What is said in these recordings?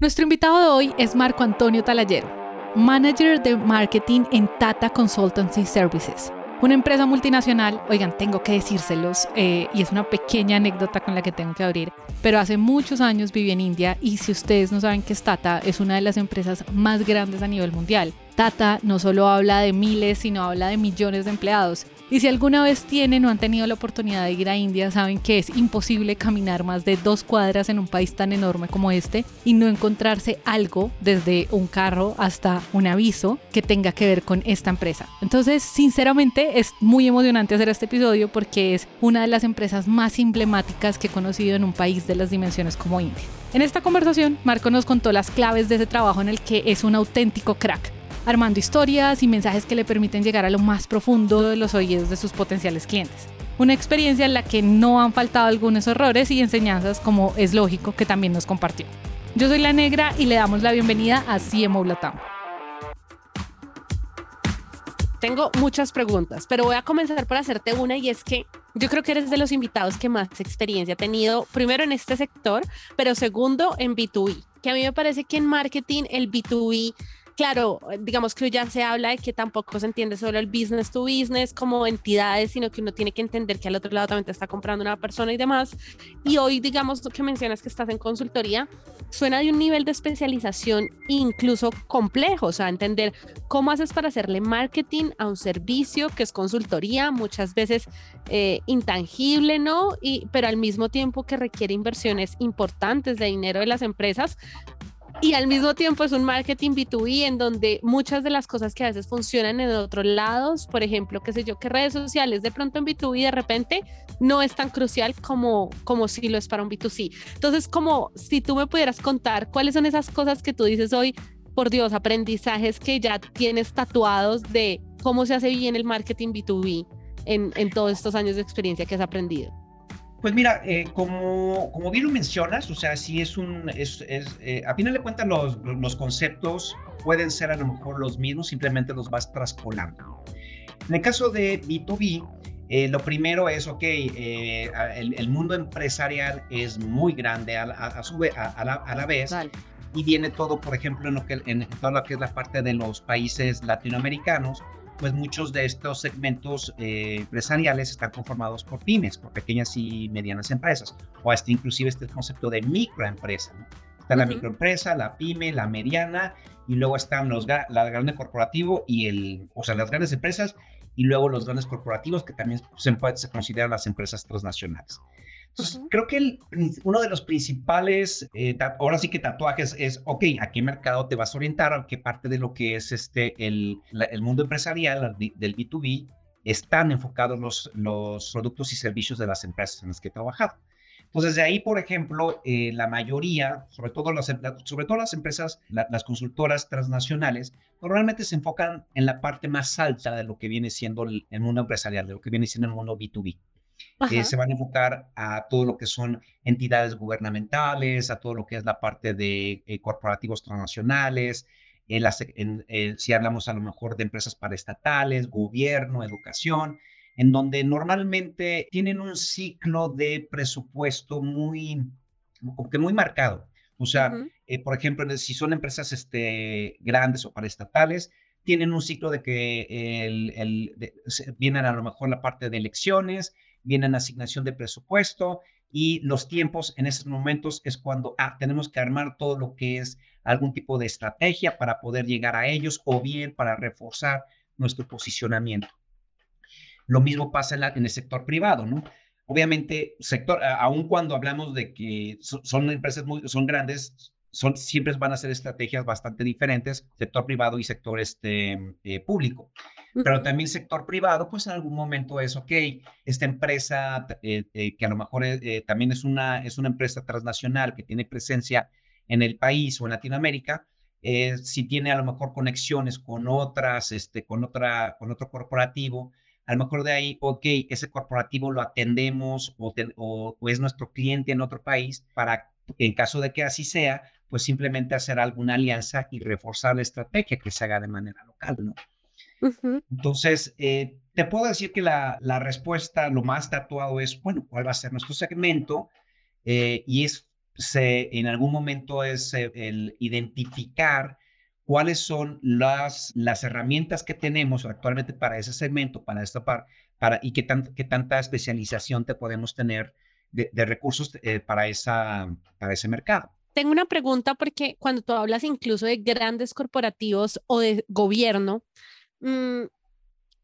Nuestro invitado de hoy es Marco Antonio Talayero, manager de marketing en Tata Consultancy Services, una empresa multinacional. Oigan, tengo que decírselos eh, y es una pequeña anécdota con la que tengo que abrir, pero hace muchos años viví en India y si ustedes no saben que es Tata, es una de las empresas más grandes a nivel mundial. Tata no solo habla de miles, sino habla de millones de empleados y si alguna vez tienen o han tenido la oportunidad de ir a India, saben que es imposible caminar más de dos cuadras en un país tan enorme como este y no encontrarse algo, desde un carro hasta un aviso, que tenga que ver con esta empresa. Entonces, sinceramente, es muy emocionante hacer este episodio porque es una de las empresas más emblemáticas que he conocido en un país de las dimensiones como India. En esta conversación, Marco nos contó las claves de ese trabajo en el que es un auténtico crack armando historias y mensajes que le permiten llegar a lo más profundo de los oídos de sus potenciales clientes. Una experiencia en la que no han faltado algunos errores y enseñanzas como es lógico que también nos compartió. Yo soy La Negra y le damos la bienvenida a CMO Latam. Tengo muchas preguntas, pero voy a comenzar por hacerte una y es que yo creo que eres de los invitados que más experiencia ha tenido, primero en este sector, pero segundo en B2B, que a mí me parece que en marketing el B2B claro, digamos que ya se habla de que tampoco se entiende solo el business to business como entidades, sino que uno tiene que entender que al otro lado también te está comprando una persona y demás. Y hoy, digamos, que mencionas que estás en consultoría, suena de un nivel de especialización incluso complejo, o sea, entender cómo haces para hacerle marketing a un servicio que es consultoría, muchas veces eh, intangible, ¿no? Y, pero al mismo tiempo que requiere inversiones importantes de dinero de las empresas y al mismo tiempo es un marketing B2B en donde muchas de las cosas que a veces funcionan en otros lados, por ejemplo, qué sé yo, que redes sociales de pronto en B2B de repente no es tan crucial como, como si lo es para un B2C. Entonces, como si tú me pudieras contar cuáles son esas cosas que tú dices hoy, por Dios, aprendizajes que ya tienes tatuados de cómo se hace bien el marketing B2B en, en todos estos años de experiencia que has aprendido. Pues mira, eh, como, como bien lo mencionas, o sea, sí es un, es, es eh, a final de cuentas los, los conceptos pueden ser a lo mejor los mismos, simplemente los vas traspolando. En el caso de B2B, eh, lo primero es, ok, el, el, mundo empresarial es muy grande a, a, su, a, la, a la, vez. Y viene todo, por ejemplo, en, lo que, en toda lo que es la parte de los países latinoamericanos, pues muchos de estos segmentos eh, empresariales están conformados por pymes, por pequeñas y medianas empresas, o hasta inclusive este concepto de microempresa. Está la microempresa, la pyme, la mediana, y luego están los la grande corporativo y el, o sea, las grandes empresas, y luego los grandes corporativos que también se, se consideran las empresas transnacionales. Entonces, creo que el, uno de los principales, eh, ahora sí que tatuajes es, ok, ¿a qué mercado te vas a orientar? ¿A qué parte de lo que es este, el, el mundo empresarial del B2B están enfocados los, los productos y servicios de las empresas en las que he trabajado? Entonces, de ahí, por ejemplo, eh, la mayoría, sobre todo las, sobre todo las empresas, las consultoras transnacionales, normalmente se enfocan en la parte más alta de lo que viene siendo el, el mundo empresarial, de lo que viene siendo el mundo B2B se van a enfocar a todo lo que son entidades gubernamentales, a todo lo que es la parte de eh, corporativos transnacionales, en eh, si hablamos a lo mejor de empresas paraestatales, gobierno, educación, en donde normalmente tienen un ciclo de presupuesto muy, que muy marcado. O sea, eh, por ejemplo, si son empresas este, grandes o paraestatales, tienen un ciclo de que el, vienen a lo mejor la parte de elecciones, vienen asignación de presupuesto y los tiempos en esos momentos es cuando ah, tenemos que armar todo lo que es algún tipo de estrategia para poder llegar a ellos o bien para reforzar nuestro posicionamiento. Lo mismo pasa en, el sector privado, ¿no? Obviamente, sector, aun cuando hablamos de que son empresas muy, son grandes, son, siempre van a ser estrategias bastante diferentes, sector privado y sector este, eh, público. Pero también sector privado, pues en algún momento es, ok, esta empresa eh, eh, que a lo mejor también es una, es una empresa transnacional que tiene presencia en el país o en Latinoamérica, si tiene a lo mejor conexiones con otras, este, con, otra, con otro corporativo, a lo mejor de ahí, ok, ese corporativo lo atendemos o, o es nuestro cliente en otro país para, en caso de que así sea, pues simplemente hacer alguna alianza y reforzar la estrategia que se haga de manera local, ¿no? Entonces, eh, te puedo decir que la, respuesta, lo más tatuado es, bueno, ¿cuál va a ser nuestro segmento? Eh, y es se, en algún momento es eh, el identificar cuáles son las, las herramientas que tenemos actualmente para ese segmento, para esta par, para, y qué, tan, qué tanta especialización te podemos tener de, recursos eh, para, esa, para ese mercado. Tengo una pregunta porque cuando tú hablas incluso de grandes corporativos o de gobierno, mmm,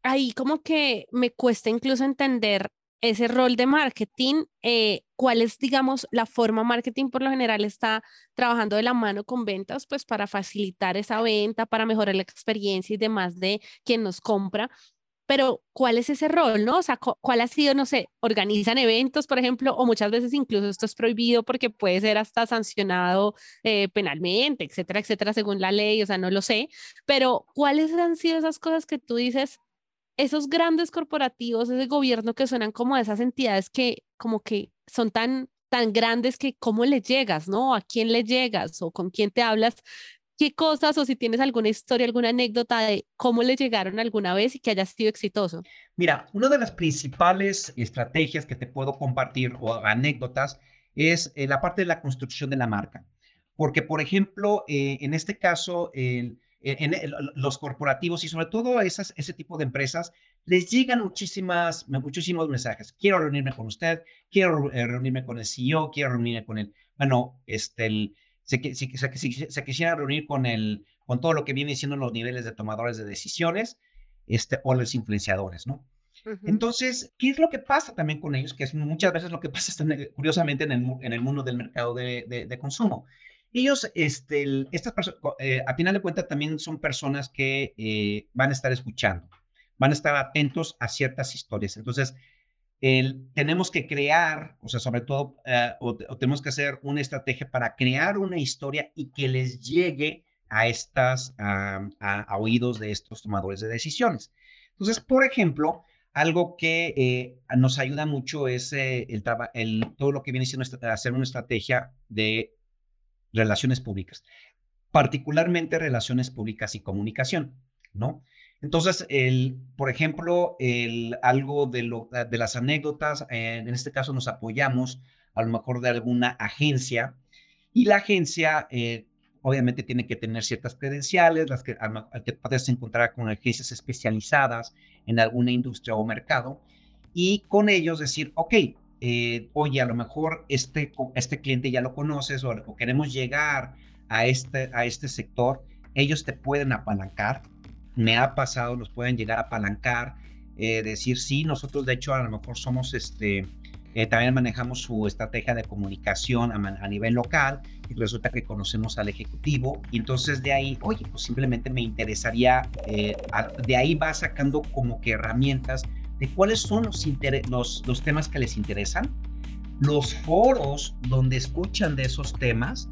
ahí como que me cuesta incluso entender ese rol de marketing, eh, cuál es, digamos, la forma marketing por lo general está trabajando de la mano con ventas, pues para facilitar esa venta, para mejorar la experiencia y demás de quien nos compra. Pero, ¿cuál es ese rol, no? O sea, ¿cuál ha sido, no sé, organizan eventos, por ejemplo, o muchas veces incluso esto es prohibido porque puede ser hasta sancionado eh, penalmente, etcétera, etcétera, según la ley, o sea, no lo sé. Pero, ¿cuáles han sido esas cosas que tú dices, esos grandes corporativos, ese gobierno que suenan como esas entidades que como que son tan, tan grandes que cómo le llegas, ¿no? ¿A quién le llegas o con quién te hablas? ¿Qué cosas o si tienes alguna historia, alguna anécdota de cómo le llegaron alguna vez y que haya sido exitoso? Mira, una de las principales estrategias que te puedo compartir o anécdotas es eh, la parte de la construcción de la marca. Porque, por ejemplo, eh, en este caso, en, los corporativos y sobre todo esas, ese tipo de empresas, les llegan muchísimas, muchísimos mensajes. Quiero reunirme con usted, quiero eh, reunirme con el CEO, quiero reunirme con el, bueno, este, el, se, se, se, se, quisiera reunir con el, con todo lo que viene siendo los niveles de tomadores de decisiones, este, o los influenciadores, ¿no? Entonces, ¿qué es lo que pasa también con ellos? Que es muchas veces lo que pasa, curiosamente, en el, en el mundo del mercado de, de, de consumo ellos, este, estas personas, eh, a final de cuentas, también son personas que eh, van a estar escuchando, van a estar atentos a ciertas historias. Entonces, tenemos que crear, o sea, sobre todo, eh, tenemos que hacer una estrategia para crear una historia y que les llegue a estas, a, oídos de estos tomadores de decisiones. Entonces, por ejemplo, algo que nos ayuda mucho es el, el, todo lo que viene siendo hacer una estrategia de relaciones públicas, particularmente relaciones públicas y comunicación, ¿no? Entonces, el, por ejemplo, el, algo de, lo, de las anécdotas, eh, en este caso nos apoyamos a lo mejor de alguna agencia y la agencia eh, obviamente tiene que tener ciertas credenciales, las que, al, que puedes encontrar con agencias especializadas en alguna industria o mercado y con ellos decir, ok, eh, oye, a lo mejor este, este cliente ya lo conoces o, queremos llegar a este, a este sector, ellos te pueden apalancar. Me ha pasado, los pueden llegar a apalancar, eh, decir, sí, nosotros de hecho a lo mejor somos, este, eh, también manejamos su estrategia de comunicación a, nivel local y resulta que conocemos al ejecutivo y entonces de ahí, oye, pues simplemente me interesaría, de ahí va sacando como que herramientas de cuáles son los, los, los temas que les interesan, los foros donde escuchan de esos temas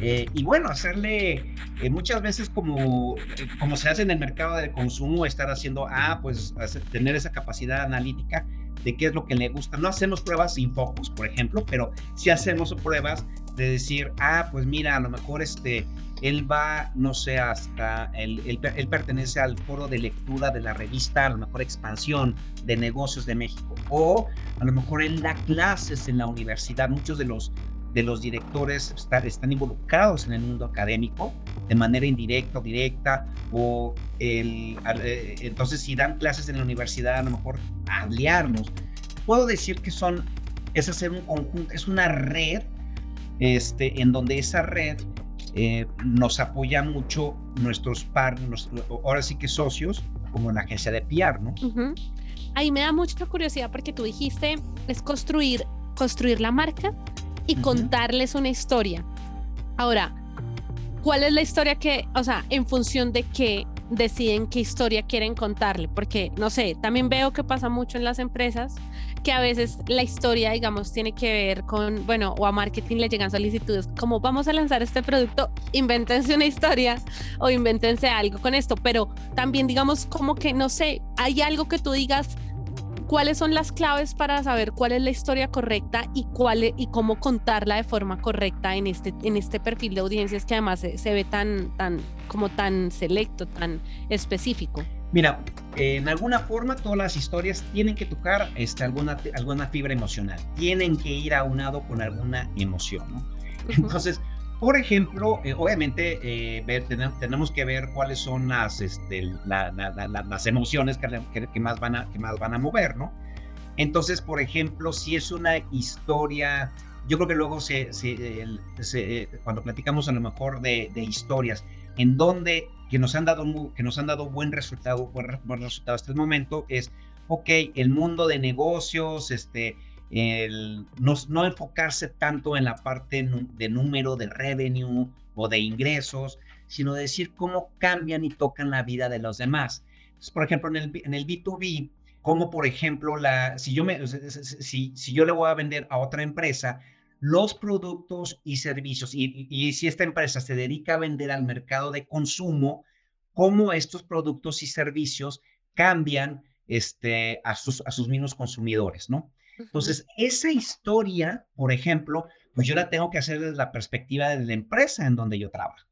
eh, y bueno, hacerle eh, muchas veces como, eh, como se hace en el mercado de consumo, estar haciendo, ah, pues tener esa capacidad analítica de qué es lo que le gusta. No hacemos pruebas sin focus, por ejemplo, pero sí hacemos pruebas de decir, ah, pues mira, a lo mejor este, él va, no sé, hasta, él, él, pertenece al foro de lectura de la revista, a lo mejor Expansión de Negocios de México, o a lo mejor él da clases en la universidad, muchos de los, de los directores están, están involucrados en el mundo académico de manera indirecta o directa, o el, eh, entonces si dan clases en la universidad, a lo mejor aliarnos. Puedo decir que son, es hacer un conjunto, es una red, este, en donde esa red eh, nos apoya mucho nuestros partners, ahora sí que socios, como la agencia de PR, ¿no? Ahí me da mucha curiosidad porque tú dijiste, es construir, construir la marca y contarles una historia. Ahora, ¿cuál es la historia que, o sea, en función de qué deciden qué historia quieren contarle? Porque, no sé, también veo que pasa mucho en las empresas que a veces la historia, digamos, tiene que ver con, bueno, o a marketing le llegan solicitudes como vamos a lanzar este producto, invéntense una historia o invéntense algo con esto, pero también digamos como que, no sé, hay algo que tú digas, cuáles son las claves para saber cuál es la historia correcta y cuál e, y cómo contarla de forma correcta en este en este perfil de audiencias que además se, se ve tan tan como tan selecto, tan específico. Mira, en alguna forma todas las historias tienen que tocar este, alguna, alguna fibra emocional, tienen que ir aunado con alguna emoción. ¿no? Entonces, por ejemplo, eh, obviamente eh, ver, tenemos que ver cuáles son las, este, las emociones que, que, más van a, que más van a mover, ¿no? Entonces, por ejemplo, si es una historia, yo creo que luego se, se, cuando platicamos a lo mejor de, de, historias en donde que nos han dado que nos han dado buen resultado, buen, buen resultado hasta el momento es, ok, el mundo de negocios, este, el no, enfocarse tanto en la parte de número de revenue o de ingresos, sino decir cómo cambian y tocan la vida de los demás. por ejemplo, en el, en el B2B, como por ejemplo, si, yo me, si, yo le voy a vender a otra empresa los productos y servicios, y, y si esta empresa se dedica a vender al mercado de consumo, cómo estos productos y servicios cambian este, a, sus, a sus mismos consumidores, ¿no? Entonces, esa historia, por ejemplo, pues yo la tengo que hacer desde la perspectiva de la empresa en donde yo trabajo.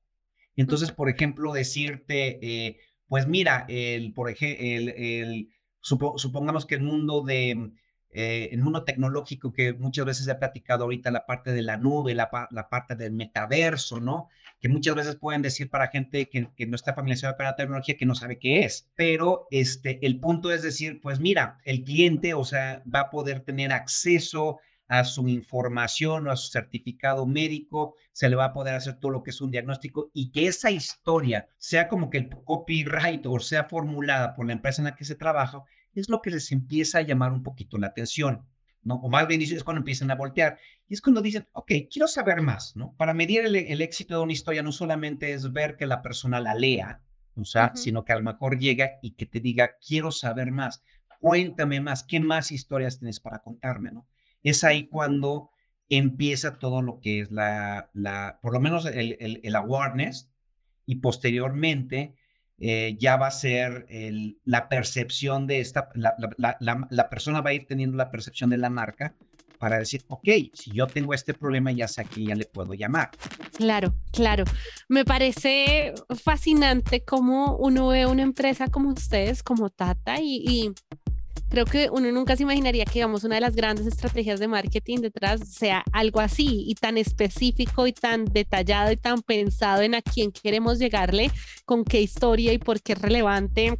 Entonces, por ejemplo, decirte, eh, pues mira, el, por ejemplo, el, el supongamos que el mundo de, eh, el mundo tecnológico que muchas veces he platicado ahorita, la parte de la nube, la, la parte del metaverso, ¿no? Que muchas veces pueden decir para gente que, no está familiarizada con la tecnología que no sabe qué es. Pero este, el punto es decir, pues mira, el cliente, o sea, va a poder tener acceso a su información o a su certificado médico, se le va a poder hacer todo lo que es un diagnóstico y que esa historia sea como que el copyright o sea formulada por la empresa en la que se trabaja, es lo que les empieza a llamar un poquito la atención, ¿no? O más bien es cuando empiezan a voltear. Y es cuando dicen, ok, quiero saber más, ¿no? Para medir el, éxito de una historia no solamente es ver que la persona la lea, o sea, sino que a lo mejor llega y que te diga, quiero saber más, cuéntame más, ¿qué más historias tienes para contarme, ¿no? Es ahí cuando empieza todo lo que es la, la por lo menos el, el, el awareness y posteriormente eh, ya va a ser la percepción de esta, la, la, persona va a ir teniendo la percepción de la marca para decir, ok, si yo tengo este problema, ya sé a quién ya le puedo llamar. Claro, claro. Me parece fascinante cómo uno ve una empresa como ustedes, como Tata, y creo que uno nunca se imaginaría que, digamos, una de las grandes estrategias de marketing detrás sea algo así y tan específico y tan detallado y tan pensado en a quién queremos llegarle, con qué historia y por qué es relevante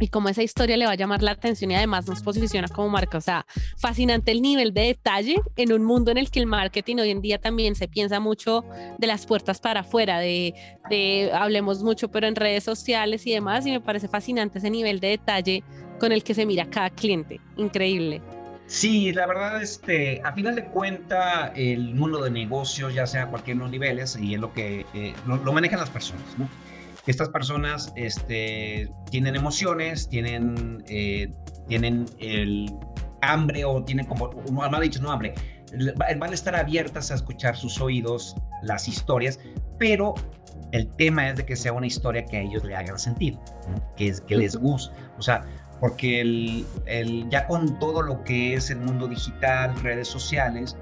y cómo esa historia le va a llamar la atención y además nos posiciona como marca. O sea, fascinante el nivel de detalle en un mundo en el que el marketing hoy en día también se piensa mucho de las puertas para afuera, de, hablemos mucho, pero en redes sociales y demás. Y me parece fascinante ese nivel de detalle con el que se mira cada cliente. Increíble. Sí, la verdad, este, a final de cuenta, el mundo de negocios, ya sea a cualquier los niveles, y es lo que eh, lo, manejan las personas, ¿no? Estas personas este, tienen emociones, tienen, eh, tienen el hambre o tienen como, no ha dicho, no hambre, van a estar abiertas a escuchar sus oídos, las historias, pero el tema es de que sea una historia que a ellos le haga sentido, que, es, que les guste. O sea, porque el, el, ya con todo lo que es el mundo digital, redes sociales,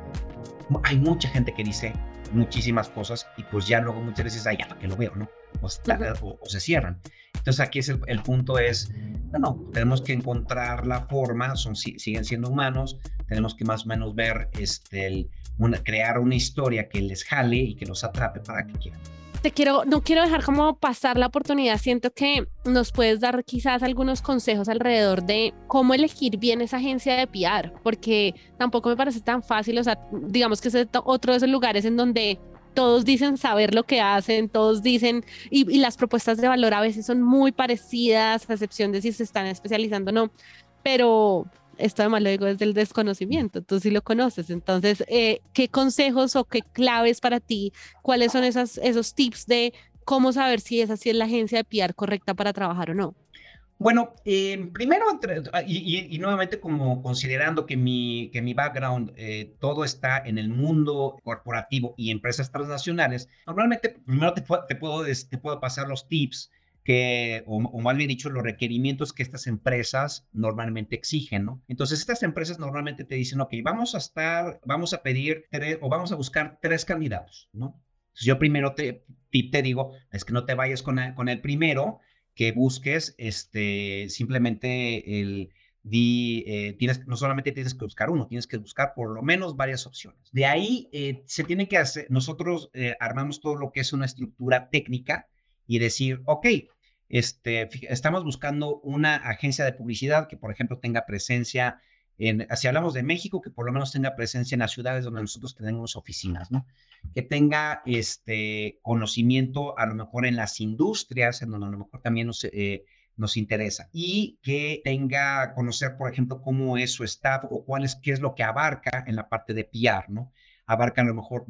hay mucha gente que dice muchísimas cosas y pues ya luego muchas veces, ay, ya para que lo veo, ¿no? O, se cierran. Entonces aquí es el, punto es, no, no, tenemos que encontrar la forma, son, siguen siendo humanos, tenemos que más o menos ver, este, una, crear una historia que les jale y que los atrape para que quieran te quiero, no quiero dejar como pasar la oportunidad. Siento que nos puedes dar quizás algunos consejos alrededor de cómo elegir bien esa agencia de PR, porque tampoco me parece tan fácil. O sea, digamos que es otro de esos lugares en donde todos dicen saber lo que hacen, todos dicen, y, las propuestas de valor a veces son muy parecidas, a excepción de si se están especializando o no, pero esto además lo digo desde el desconocimiento, tú sí lo conoces, entonces, eh, ¿qué consejos o qué claves para ti? ¿Cuáles son esas, esos tips de cómo saber si esa sí es la agencia de PR correcta para trabajar o no? Bueno, eh, primero, ah, y, nuevamente como considerando que mi, que mi background, eh, todo está en el mundo corporativo y empresas transnacionales, normalmente primero te, te, puedo, te puedo pasar los tips que, o, más bien dicho, los requerimientos que estas empresas normalmente exigen, ¿no? Entonces, estas empresas normalmente te dicen, ok, vamos a estar, vamos a pedir tres, o vamos a buscar tres candidatos, ¿no? Entonces, yo primero te, te digo, es que no te vayas con, con el primero, que busques este, simplemente el, di, eh, tienes, no solamente tienes que buscar uno, tienes que buscar por lo menos varias opciones. De ahí eh, se tiene que hacer, nosotros eh, armamos todo lo que es una estructura técnica y decir, ok, este, estamos buscando una agencia de publicidad que, por ejemplo, tenga presencia en, si hablamos de México, que por lo menos tenga presencia en las ciudades donde nosotros tenemos oficinas, ¿no? Que tenga este conocimiento a lo mejor en las industrias, en donde a lo mejor también nos, nos interesa y que tenga conocer, por ejemplo, cómo es su staff o cuál es, qué es lo que abarca en la parte de PR, ¿no? Abarca a lo mejor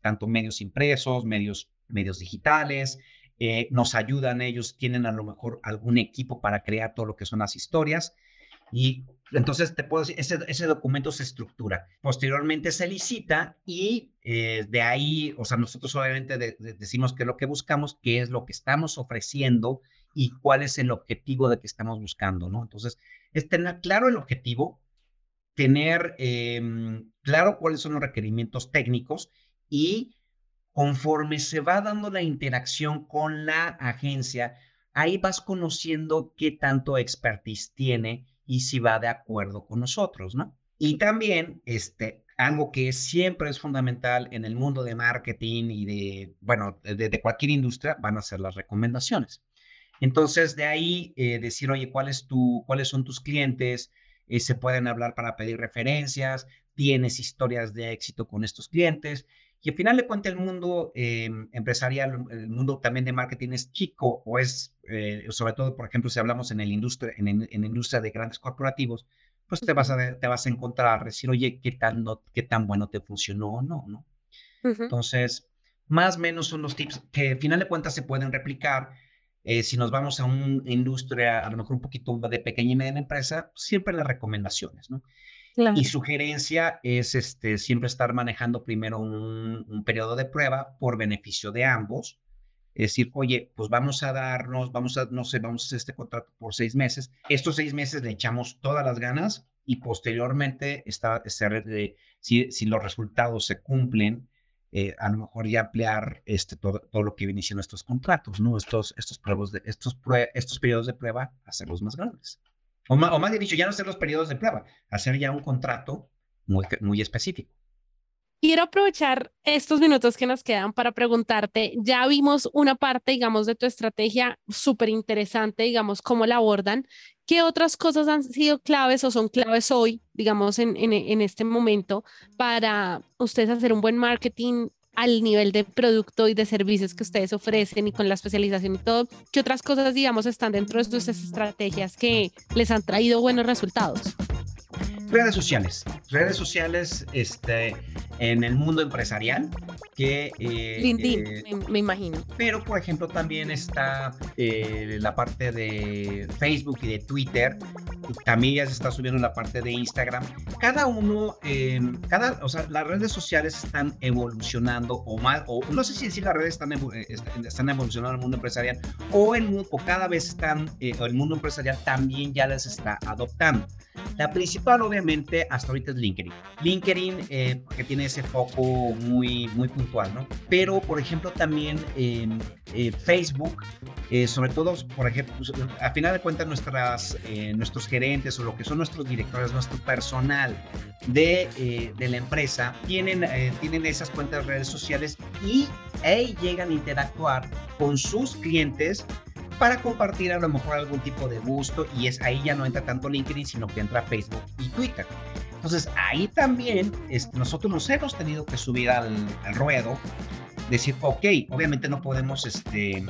tanto medios impresos, medios, medios digitales, eh, nos ayudan ellos, tienen a lo mejor algún equipo para crear todo lo que son las historias y entonces te puedo decir, ese, ese documento se estructura. Posteriormente se licita y eh, de ahí, o sea, nosotros obviamente decimos qué es lo que buscamos, qué es lo que estamos ofreciendo y cuál es el objetivo de que estamos buscando, ¿no? Entonces, es tener claro el objetivo, tener em, claro cuáles son los requerimientos técnicos y conforme se va dando la interacción con la agencia, ahí vas conociendo qué tanto expertise tiene y si va de acuerdo con nosotros, ¿no? Y también, este, algo que siempre es fundamental en el mundo de marketing y de, bueno, de cualquier industria, van a ser las recomendaciones. Entonces, de ahí eh, decir, oye, ¿cuál es tu, ¿cuáles son tus clientes? Eh, se pueden hablar para pedir referencias, tienes historias de éxito con estos clientes. Y al final de cuentas, el mundo em, empresarial, el mundo también de marketing es chico, o es, eh, sobre todo, por ejemplo, si hablamos en, el industria, en, en, la industria de grandes corporativos, pues te vas a, te vas a encontrar, decir, oye, ¿qué tan, qué tan bueno te funcionó o no, ¿no? Entonces, más o menos son los tips que al final de cuentas se pueden replicar eh, si nos vamos a una industria, a lo mejor un poquito de pequeña y media empresa, siempre las recomendaciones, ¿no? Y sugerencia es este, siempre estar manejando primero un, periodo de prueba por beneficio de ambos. Es decir, oye, pues vamos a darnos, vamos a, no sé, vamos a hacer este contrato por seis meses. Estos seis meses le echamos todas las ganas y posteriormente, está, este, si, si los resultados se cumplen, eh, a lo mejor ya ampliar este, todo, todo lo que viene siendo estos contratos, ¿no? Estos, estos, pruebas de, estos, estos periodos de prueba, hacerlos más grandes. O más, o más dicho, ya no hacer los periodos de prueba, hacer ya un contrato muy, muy específico. Quiero aprovechar estos minutos que nos quedan para preguntarte, ya vimos una parte, digamos, de tu estrategia súper interesante, digamos, cómo la abordan. ¿Qué otras cosas han sido claves o son claves hoy, digamos, en, en, en este momento para ustedes hacer un buen marketing al nivel de producto y de servicios que ustedes ofrecen y con la especialización y todo? ¿Qué otras cosas, digamos, están dentro de sus estrategias que les han traído buenos resultados? Redes sociales. Redes sociales este, en el mundo empresarial. Que, eh, LinkedIn, eh, me, imagino. Pero, por ejemplo, también está eh, la parte de Facebook y de Twitter. También ya se está subiendo la parte de Instagram. Cada uno, em, cada, o sea, las redes sociales están evolucionando o más, o no sé si decir las redes están, están evolucionando en el mundo empresarial o, el, o cada vez están, el mundo empresarial también ya las está adoptando. La principal, obviamente, hasta ahorita es LinkedIn. LinkedIn, eh, que tiene ese foco muy, muy puntual, ¿no? Pero, por ejemplo, también en eh, Facebook, eh, sobre todo, por ejemplo, pues, a final de cuentas, nuestras, nuestros gerentes o lo que son nuestros directores, nuestro personal de, de la empresa, tienen, tienen esas cuentas de redes sociales y ahí llegan a interactuar con sus clientes para compartir a lo mejor algún tipo de gusto y es ahí ya no entra tanto LinkedIn, sino que entra Facebook y Twitter. Entonces ahí también nosotros nos hemos tenido que subir al, al ruedo, decir, ok, obviamente no podemos este,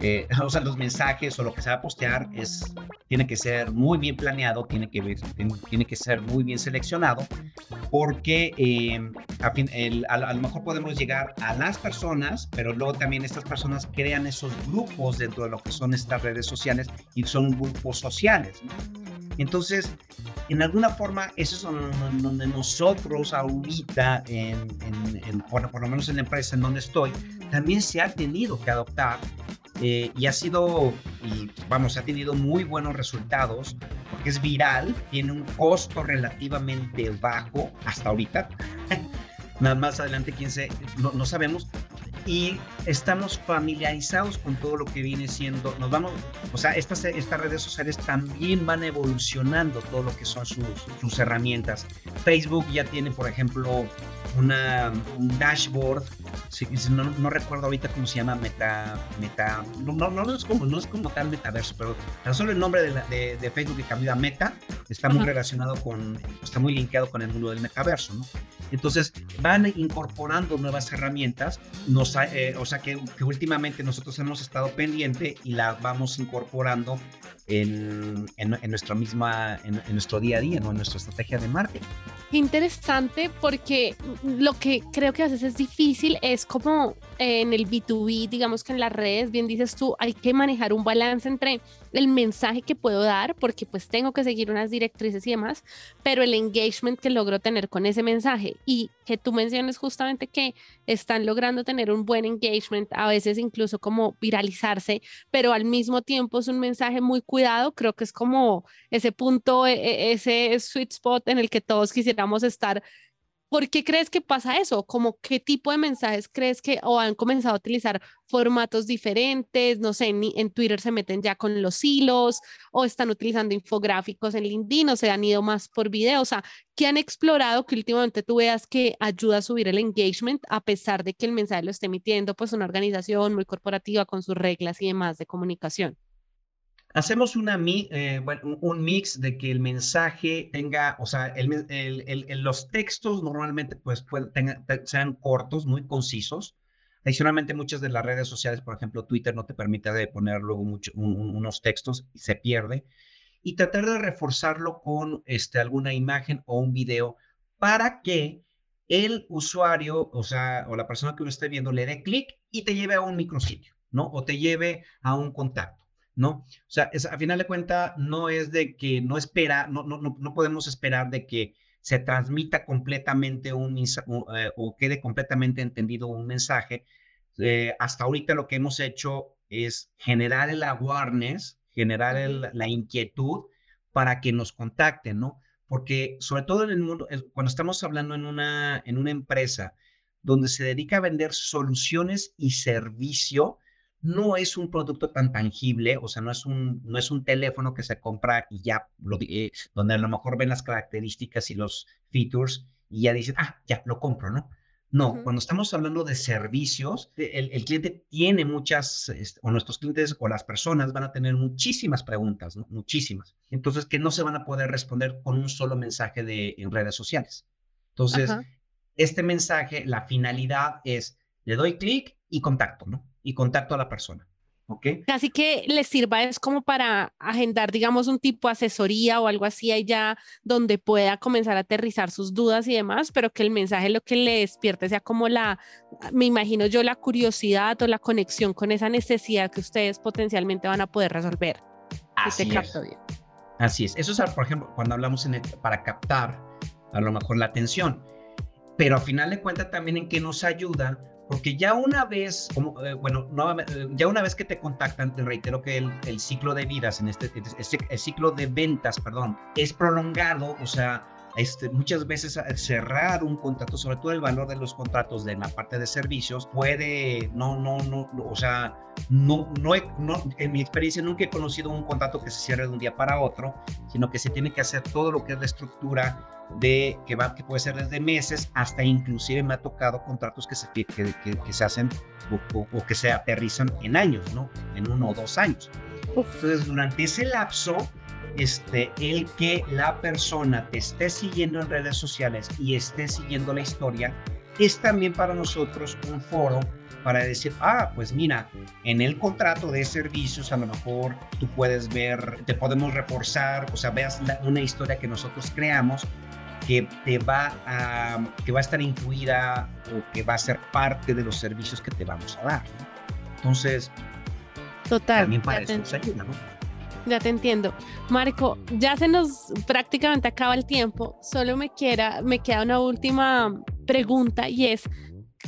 eh, o sea, los mensajes o lo que se va a postear es, tiene que ser muy bien planeado, tiene que, tiene que ser muy bien seleccionado, porque eh, a, fin, a, lo mejor podemos llegar a las personas, pero luego también estas personas crean esos grupos dentro de lo que son estas redes sociales y son grupos sociales. Entonces, en alguna forma, eso es donde nosotros ahorita, en, en, por, por lo menos en la empresa en donde estoy, también se ha tenido que adoptar eh, y ha sido, y vamos, ha tenido muy buenos resultados porque es viral, tiene un costo relativamente bajo hasta ahorita. Más adelante, quién se, no, no sabemos, y estamos familiarizados con todo lo que viene siendo, nos vamos, o sea, estas, estas redes sociales también van evolucionando todo lo que son sus, sus herramientas. Facebook ya tiene, por ejemplo, una, un dashboard, no, no, recuerdo ahorita cómo se llama, meta, meta, no, no, no, es, como, no es como tal metaverso, pero tan solo el nombre de, de, Facebook que cambió a Meta está muy relacionado con, está muy linkeado con el mundo del metaverso, ¿no? Entonces van incorporando nuevas herramientas, nos, eh, o sea que, que, últimamente nosotros hemos estado pendiente y las vamos incorporando en, en, nuestra misma, en, nuestro día a día, ¿no? en nuestra estrategia de marketing. Interesante porque lo que creo que a veces es difícil es como en el B2B, digamos que en las redes, bien dices tú, hay que manejar un balance entre el mensaje que puedo dar, porque pues tengo que seguir unas directrices y demás, pero el engagement que logro tener con ese mensaje. Y que tú menciones justamente que están logrando tener un buen engagement, a veces incluso como viralizarse, pero al mismo tiempo es un mensaje muy cuidado, creo que es como ese punto, e, e, ese sweet spot en el que todos quisiéramos estar ¿Por qué crees que pasa eso? ¿Como qué tipo de mensajes crees que o han comenzado a utilizar formatos diferentes? No sé, en, en, Twitter se meten ya con los hilos o están utilizando infográficos en LinkedIn o se han ido más por video. O sea, ¿qué han explorado que últimamente tú veas que ayuda a subir el engagement a pesar de que el mensaje lo esté emitiendo pues una organización muy corporativa con sus reglas y demás de comunicación? Hacemos eh, un mix de que el mensaje tenga, o sea, los textos normalmente pues sean cortos, muy concisos. Adicionalmente, muchas de las redes sociales, por ejemplo, Twitter no te permite poner luego mucho, unos textos y se pierde. Y tratar de reforzarlo con este, alguna imagen o un video para que el usuario, o sea, o la persona que lo esté viendo, le dé clic y te lleve a un micrositio, ¿no? O te lleve a un contacto. ¿No? O sea, es, a final de cuentas, no es de que no espera, no, no, no, podemos esperar de que se transmita completamente un, eh, o quede completamente entendido un mensaje. Eh, hasta ahorita lo que hemos hecho es generar el awareness, generar la inquietud para que nos contacten, ¿no? Porque sobre todo en el mundo, cuando estamos hablando en una, en una empresa donde se dedica a vender soluciones y servicio, no es un producto tan tangible, o sea, no es un, no es un teléfono que se compra y ya, lo, eh, donde a lo mejor ven las características y los features y ya dicen, ah, ya lo compro, ¿no? No, cuando estamos hablando de servicios, el, el cliente tiene muchas, o nuestros clientes o las personas van a tener muchísimas preguntas, ¿no? muchísimas. Entonces, que no se van a poder responder con un solo mensaje de, en redes sociales. Entonces, este mensaje, la finalidad es, le doy clic y contacto, ¿no? y contacto a la persona. ¿ok? Casi que les sirva es como para agendar, digamos, un tipo de asesoría o algo así allá donde pueda comenzar a aterrizar sus dudas y demás, pero que el mensaje lo que le despierte sea como la, me imagino yo, la curiosidad o la conexión con esa necesidad que ustedes potencialmente van a poder resolver. Así es. Así es. Eso es, por ejemplo, cuando hablamos en para captar a lo mejor la atención. Pero al final de cuentas también en que nos ayuda porque ya una vez, como, eh, bueno, eh, ya una vez que te contactan, te reitero que el, el ciclo de vidas, en este, el ciclo de ventas, perdón, es prolongado, o sea, este, muchas veces cerrar un contrato, sobre todo el valor de los contratos de la parte de servicios, puede, no, no, no, o sea, no, no, no, en mi experiencia nunca he conocido un contrato que se cierre de un día para otro, sino que se tiene que hacer todo lo que es la estructura de que va que puede ser desde meses hasta inclusive me ha tocado contratos que se que, que, se hacen o, o, que se aterrizan en años, ¿no? En uno o dos años. Entonces, durante ese lapso este, el que la persona te esté siguiendo en redes sociales y esté siguiendo la historia, es también para nosotros un foro para decir, ah, pues mira, en el contrato de servicios a lo mejor tú puedes ver, te podemos reforzar, o sea, veas una historia que nosotros creamos que te va a, que va a estar incluida o que va a ser parte de los servicios que te vamos a dar. Entonces, Total, también para eso ayuda, ¿no? Ya te entiendo. Marco, ya se nos prácticamente acaba el tiempo. Solo me, quiera, me queda una última pregunta y es,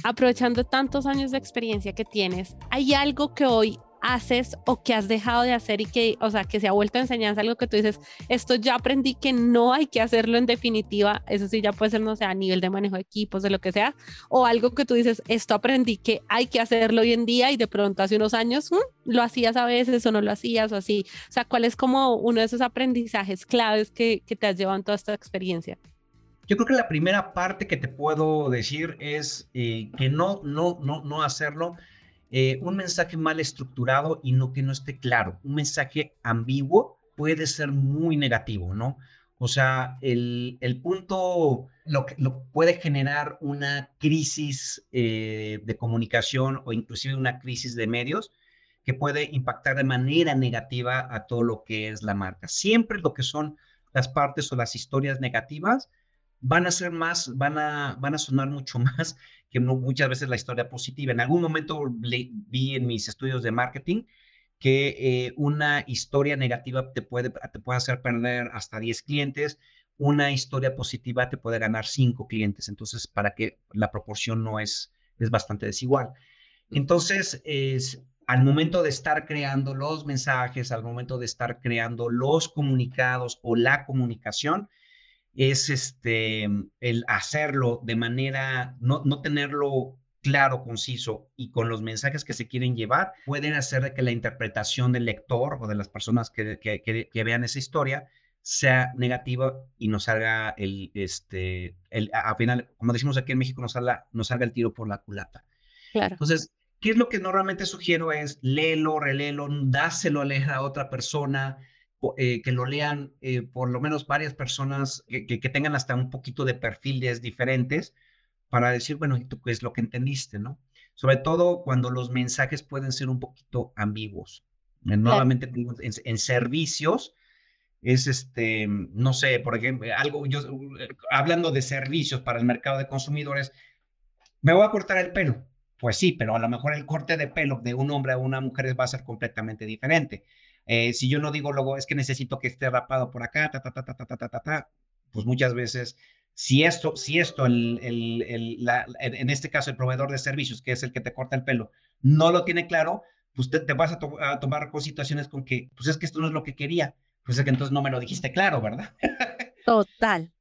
aprovechando tantos años de experiencia que tienes, ¿hay algo que hoy haces o que has dejado de hacer y que, o sea, que se ha vuelto enseñanza, algo que tú dices, esto ya aprendí que no hay que hacerlo en definitiva, eso sí ya puede ser, no sé, a nivel de manejo de equipos, de lo que sea, o algo que tú dices, esto aprendí que hay que hacerlo hoy en día y de pronto hace unos años mm, lo hacías a veces o no lo hacías o así, o sea, ¿cuál es como uno de esos aprendizajes claves que, que te has llevado en toda esta experiencia? Yo creo que la primera parte que te puedo decir es eh, que no, no, no, no hacerlo eh, un mensaje mal estructurado y no que no esté claro. Un mensaje ambiguo puede ser muy negativo, ¿no? O sea, el, el punto lo, lo puede generar una crisis eh, de comunicación o inclusive una crisis de medios que puede impactar de manera negativa a todo lo que es la marca. Siempre lo que son las partes o las historias negativas van a ser más, van a, van a sonar mucho más que muchas veces la historia positiva. En algún momento vi en mis estudios de marketing que eh, una historia negativa te puede, te puede hacer perder hasta 10 clientes, una historia positiva te puede ganar 5 clientes. Entonces, para que la proporción no es, es bastante desigual. Entonces, es, al momento de estar creando los mensajes, al momento de estar creando los comunicados o la comunicación, es este, el hacerlo de manera, no, no tenerlo claro, conciso y con los mensajes que se quieren llevar, pueden hacer de que la interpretación del lector o de las personas que, que, que, vean esa historia sea negativa y nos salga el, este, el, al final, como decimos aquí en México, nos salga, nos salga el tiro por la culata. Claro. Entonces, ¿qué es lo que normalmente sugiero? Es léelo, reléelo, dáselo a leer a otra persona, eh, que lo lean eh, por lo menos varias personas que, que, tengan hasta un poquito de perfiles diferentes para decir, bueno, ¿y tú qué es lo que entendiste, no? Sobre todo cuando los mensajes pueden ser un poquito ambiguos. Eh, nuevamente, en, en, servicios, es este, no sé, por ejemplo, algo, yo, hablando de servicios para el mercado de consumidores, me voy a cortar el pelo. Pues sí, pero a lo mejor el corte de pelo de un hombre a una mujer va a ser completamente diferente. Eh, si yo no digo luego, es que necesito que esté rapado por acá, ta, ta, ta, ta, ta, ta, ta, ta, pues muchas veces, si esto, si esto, el, el, el, la, en este caso el proveedor de servicios, que es el que te corta el pelo, no lo tiene claro, pues te, te vas a, to a, tomar con situaciones con que, pues es que esto no es lo que quería, pues es que entonces no me lo dijiste claro, ¿verdad? Total,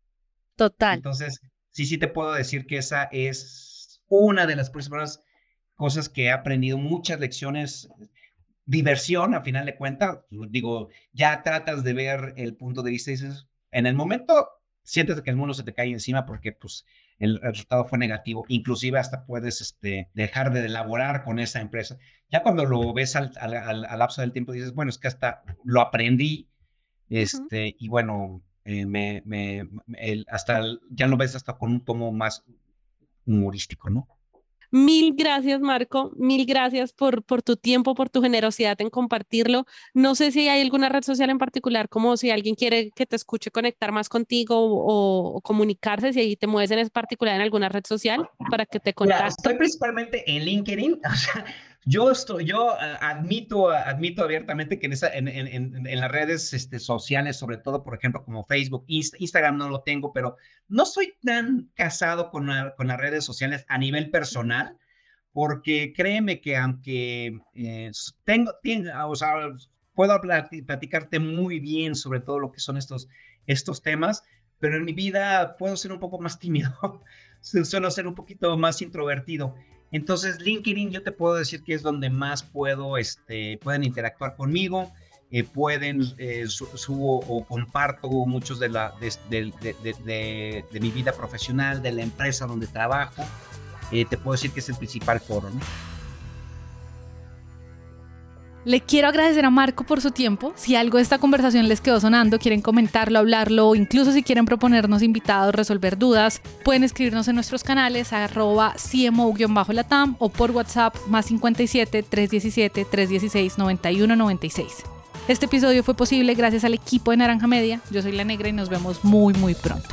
total. Entonces, sí, sí te puedo decir que esa es una de las principales cosas que he aprendido, muchas lecciones diversión, a final de cuentas, digo, ya tratas de ver el punto de vista y dices, en el momento sientes que el mundo se te cae encima porque pues el, resultado fue negativo, inclusive hasta puedes este, dejar de elaborar con esa empresa. Ya cuando lo ves al, al, al, lapso del tiempo dices, bueno, es que hasta lo aprendí, este, y bueno, eh, me, me, el, hasta ya lo ves hasta con un tomo más humorístico, ¿no? Mil gracias, Marco. Mil gracias por, por tu tiempo, por tu generosidad en compartirlo. No sé si hay alguna red social en particular, como si alguien quiere que te escuche conectar más contigo o, comunicarse, si ahí te mueves en particular en alguna red social para que te contacte. Estoy principalmente en LinkedIn. O sea, yo, estoy, yo eh, admito, admito abiertamente que en, esa, en, las redes este, sociales, sobre todo, por ejemplo, como Facebook, Instagram no lo tengo, pero no soy tan casado con, las redes sociales a nivel personal, porque créeme que aunque eh, tengo, tengo, o sea, puedo platicarte muy bien sobre todo lo que son estos, estos temas, pero en mi vida puedo ser un poco más tímido, suelo ser un poquito más introvertido. Entonces, LinkedIn yo te puedo decir que es donde más puedo, este, pueden interactuar conmigo, eh, pueden, eh, subo o comparto muchos de, la, de, de, de, mi vida profesional, de la empresa donde trabajo. Eh, te puedo decir que es el principal foro, ¿no? Le quiero agradecer a Marco por su tiempo. Si algo de esta conversación les quedó sonando, quieren comentarlo, hablarlo o incluso si quieren proponernos invitados, resolver dudas, pueden escribirnos en nuestros canales arroba CMO-latam o por WhatsApp más 57 317 316 9196. Este episodio fue posible gracias al equipo de Naranja Media. Yo soy La Negra y nos vemos muy muy pronto.